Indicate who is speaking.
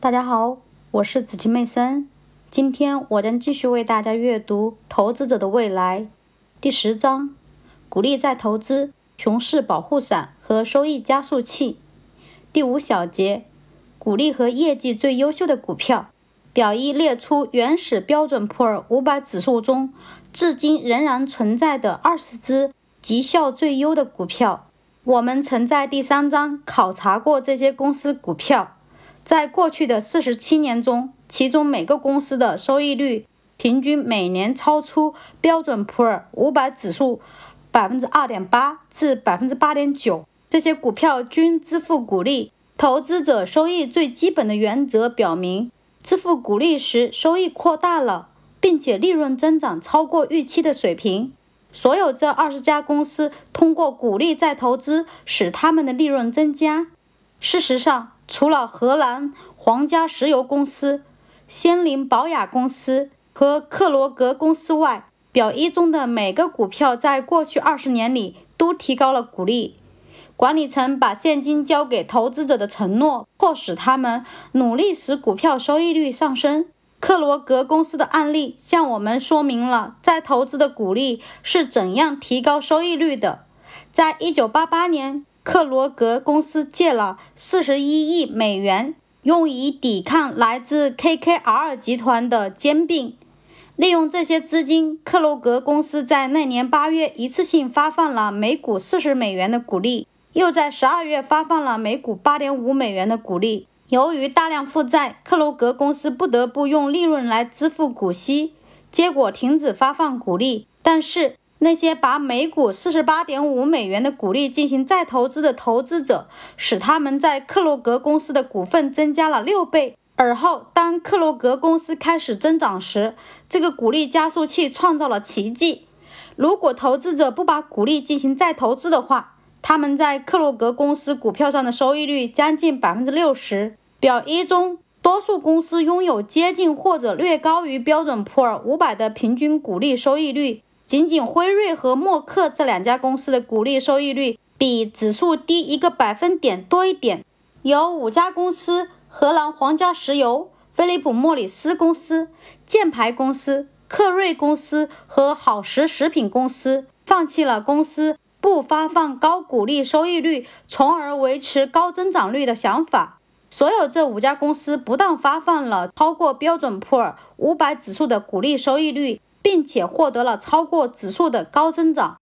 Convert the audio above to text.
Speaker 1: 大家好，我是子琪妹森。今天我将继续为大家阅读《投资者的未来》第十章：鼓励再投资、熊市保护伞和收益加速器。第五小节：鼓励和业绩最优秀的股票。表一列出原始标准普尔五百指数中至今仍然存在的二十只绩效最优的股票。我们曾在第三章考察过这些公司股票。在过去的四十七年中，其中每个公司的收益率平均每年超出标准普尔五百指数百分之二点八至百分之八点九。这些股票均支付股利。投资者收益最基本的原则表明，支付股利时收益扩大了，并且利润增长超过预期的水平。所有这二十家公司通过鼓励再投资，使他们的利润增加。事实上，除了荷兰皇家石油公司、仙林宝雅公司和克罗格公司外，表一中的每个股票在过去二十年里都提高了股利。管理层把现金交给投资者的承诺，迫使他们努力使股票收益率上升。克罗格公司的案例向我们说明了再投资的股利是怎样提高收益率的。在一九八八年。克罗格公司借了四十一亿美元，用以抵抗来自 KKR 集团的兼并。利用这些资金，克罗格公司在那年八月一次性发放了每股四十美元的股利，又在十二月发放了每股八点五美元的股利。由于大量负债，克罗格公司不得不用利润来支付股息，结果停止发放股利。但是，那些把每股四十八点五美元的股利进行再投资的投资者，使他们在克洛格公司的股份增加了六倍。而后，当克洛格公司开始增长时，这个股利加速器创造了奇迹。如果投资者不把股利进行再投资的话，他们在克洛格公司股票上的收益率将近百分之六十。表一中，多数公司拥有接近或者略高于标准普尔五百的平均股利收益率。仅仅辉瑞和默克这两家公司的股利收益率比指数低一个百分点多一点。有五家公司：荷兰皇家石油、菲利普莫里斯公司、箭牌公司、克瑞公司和好时食品公司，放弃了公司不发放高股利收益率，从而维持高增长率的想法。所有这五家公司不但发放了超过标准普尔五百指数的股利收益率。并且获得了超过指数的高增长。